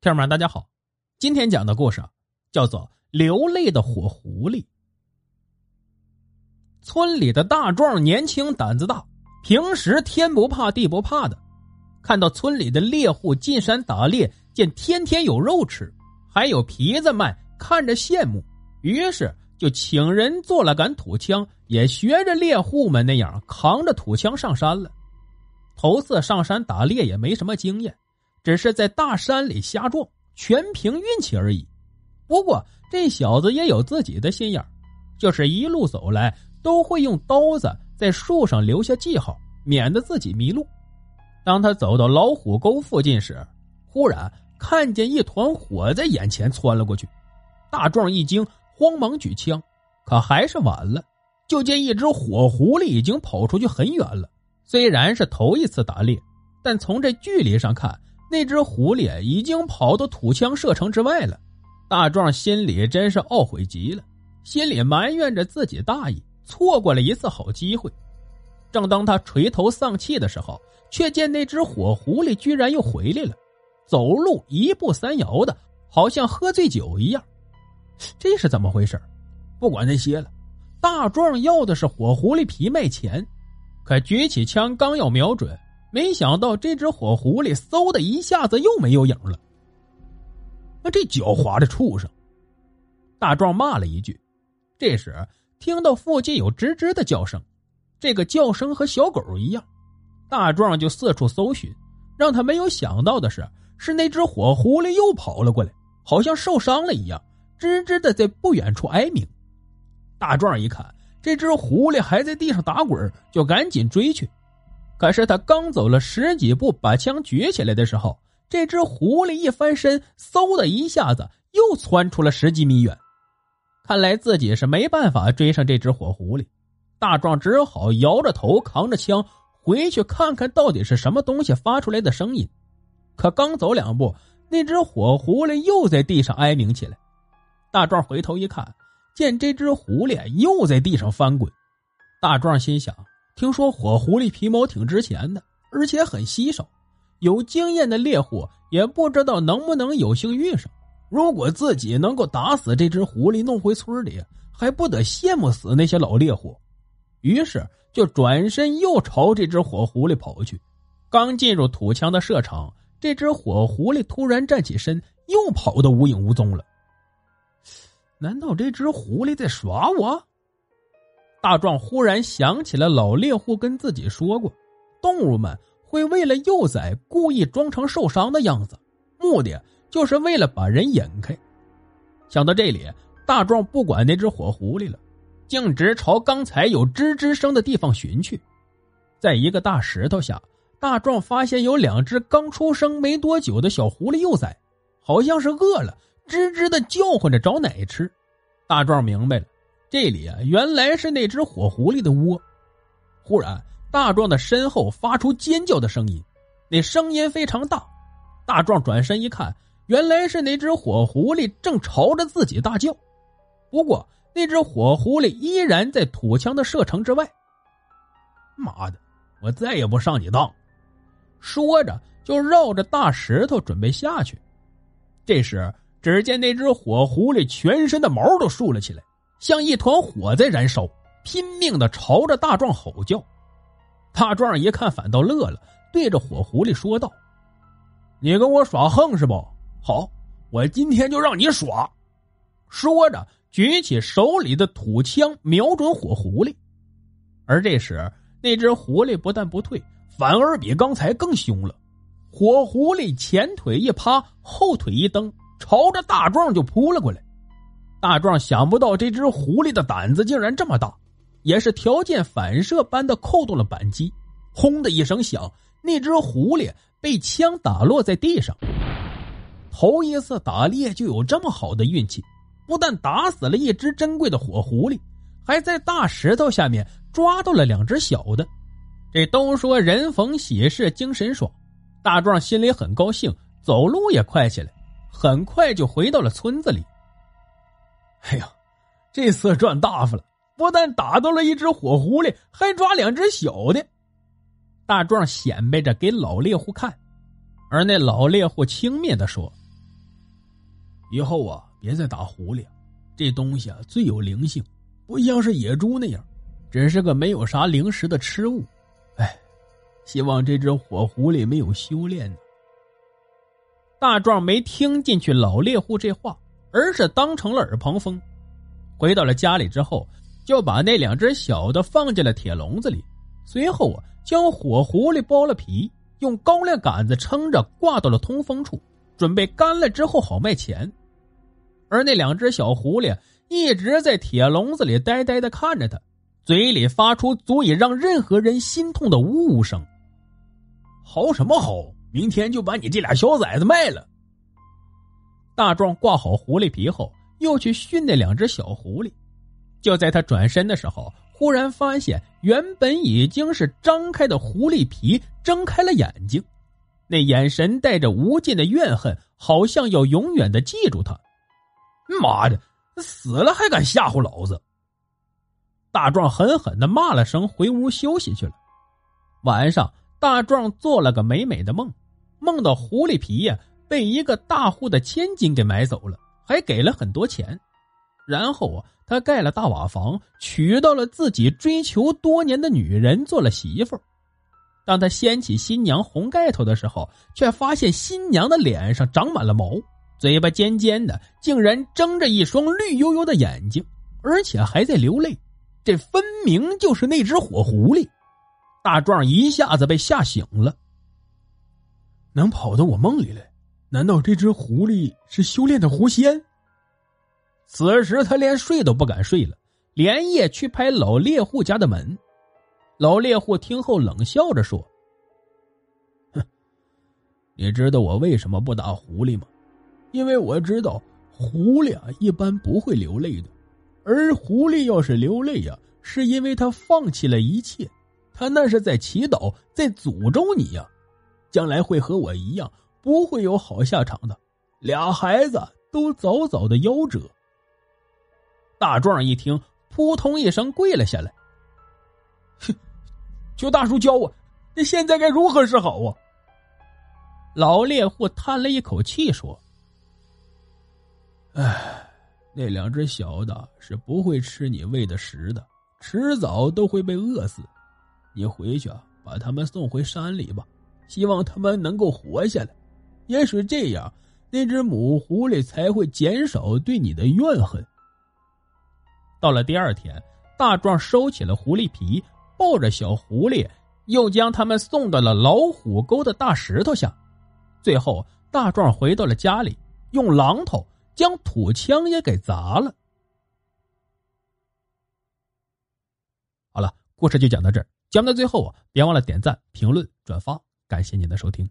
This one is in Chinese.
听友们，大家好，今天讲的故事叫做《流泪的火狐狸》。村里的大壮年轻胆子大，平时天不怕地不怕的，看到村里的猎户进山打猎，见天天有肉吃，还有皮子卖，看着羡慕，于是就请人做了杆土枪，也学着猎户们那样扛着土枪上山了。头次上山打猎也没什么经验。只是在大山里瞎撞，全凭运气而已。不过这小子也有自己的心眼就是一路走来都会用刀子在树上留下记号，免得自己迷路。当他走到老虎沟附近时，忽然看见一团火在眼前窜了过去。大壮一惊，慌忙举枪，可还是晚了。就见一只火狐狸已经跑出去很远了。虽然是头一次打猎，但从这距离上看。那只狐狸已经跑到土枪射程之外了，大壮心里真是懊悔极了，心里埋怨着自己大意，错过了一次好机会。正当他垂头丧气的时候，却见那只火狐狸居然又回来了，走路一步三摇的，好像喝醉酒一样。这是怎么回事？不管那些了，大壮要的是火狐狸皮卖钱，可举起枪刚要瞄准。没想到这只火狐狸嗖的一下子又没有影了。那这狡猾的畜生！大壮骂了一句。这时听到附近有吱吱的叫声，这个叫声和小狗一样。大壮就四处搜寻，让他没有想到的是，是那只火狐狸又跑了过来，好像受伤了一样，吱吱的在不远处哀鸣。大壮一看这只狐狸还在地上打滚，就赶紧追去。可是他刚走了十几步，把枪举起来的时候，这只狐狸一翻身，嗖的一下子又窜出了十几米远。看来自己是没办法追上这只火狐狸，大壮只好摇着头，扛着枪回去看看到底是什么东西发出来的声音。可刚走两步，那只火狐狸又在地上哀鸣起来。大壮回头一看，见这只狐狸又在地上翻滚。大壮心想。听说火狐狸皮毛挺值钱的，而且很稀少，有经验的猎户也不知道能不能有幸遇上。如果自己能够打死这只狐狸，弄回村里，还不得羡慕死那些老猎户？于是就转身又朝这只火狐狸跑去。刚进入土枪的射场，这只火狐狸突然站起身，又跑得无影无踪了。难道这只狐狸在耍我？大壮忽然想起了老猎户跟自己说过，动物们会为了幼崽故意装成受伤的样子，目的就是为了把人引开。想到这里，大壮不管那只火狐狸了，径直朝刚才有吱吱声的地方寻去。在一个大石头下，大壮发现有两只刚出生没多久的小狐狸幼崽，好像是饿了，吱吱的叫唤着找奶吃。大壮明白了。这里啊，原来是那只火狐狸的窝。忽然，大壮的身后发出尖叫的声音，那声音非常大。大壮转身一看，原来是那只火狐狸正朝着自己大叫。不过，那只火狐狸依然在土枪的射程之外。妈的，我再也不上你当！说着，就绕着大石头准备下去。这时，只见那只火狐狸全身的毛都竖了起来。像一团火在燃烧，拼命的朝着大壮吼叫。大壮一看，反倒乐了，对着火狐狸说道：“你跟我耍横是不？好，我今天就让你耍。”说着，举起手里的土枪，瞄准火狐狸。而这时，那只狐狸不但不退，反而比刚才更凶了。火狐狸前腿一趴，后腿一蹬，朝着大壮就扑了过来。大壮想不到这只狐狸的胆子竟然这么大，也是条件反射般的扣动了扳机，轰的一声响，那只狐狸被枪打落在地上。头一次打猎就有这么好的运气，不但打死了一只珍贵的火狐狸，还在大石头下面抓到了两只小的。这都说人逢喜事精神爽，大壮心里很高兴，走路也快起来，很快就回到了村子里。哎呀，这次赚大发了！不但打到了一只火狐狸，还抓两只小的。大壮显摆着给老猎户看，而那老猎户轻蔑的说：“以后啊，别再打狐狸，这东西啊最有灵性，不像是野猪那样，只是个没有啥灵食的吃物。哎，希望这只火狐狸没有修炼呢。大壮没听进去老猎户这话，而是当成了耳旁风。回到了家里之后，就把那两只小的放进了铁笼子里，随后啊，将火狐狸剥了皮，用高粱杆子撑着挂到了通风处，准备干了之后好卖钱。而那两只小狐狸一直在铁笼子里呆呆的看着他，嘴里发出足以让任何人心痛的呜呜声。嚎什么嚎？明天就把你这俩小崽子卖了。大壮挂好狐狸皮后，又去训那两只小狐狸。就在他转身的时候，忽然发现原本已经是张开的狐狸皮睁开了眼睛，那眼神带着无尽的怨恨，好像要永远的记住他。妈的，死了还敢吓唬老子！大壮狠狠的骂了声，回屋休息去了。晚上，大壮做了个美美的梦，梦到狐狸皮呀被一个大户的千金给买走了，还给了很多钱。然后啊，他盖了大瓦房，娶到了自己追求多年的女人做了媳妇。当他掀起新娘红盖头的时候，却发现新娘的脸上长满了毛。嘴巴尖尖的，竟然睁着一双绿油油的眼睛，而且还在流泪。这分明就是那只火狐狸。大壮一下子被吓醒了。能跑到我梦里来？难道这只狐狸是修炼的狐仙？此时他连睡都不敢睡了，连夜去拍老猎户家的门。老猎户听后冷笑着说：“哼，你知道我为什么不打狐狸吗？”因为我知道，狐狸啊一般不会流泪的，而狐狸要是流泪呀，是因为他放弃了一切，他那是在祈祷，在诅咒你呀，将来会和我一样，不会有好下场的，俩孩子都早早的夭折。大壮一听，扑通一声跪了下来，哼，求大叔教我，那现在该如何是好啊？老猎户叹了一口气说。唉，那两只小的是不会吃你喂的食的，迟早都会被饿死。你回去啊，把他们送回山里吧，希望他们能够活下来。也许这样，那只母狐狸才会减少对你的怨恨。到了第二天，大壮收起了狐狸皮，抱着小狐狸，又将他们送到了老虎沟的大石头下。最后，大壮回到了家里，用榔头。将土枪也给砸了。好了，故事就讲到这儿。讲到最后啊，别忘了点赞、评论、转发，感谢您的收听。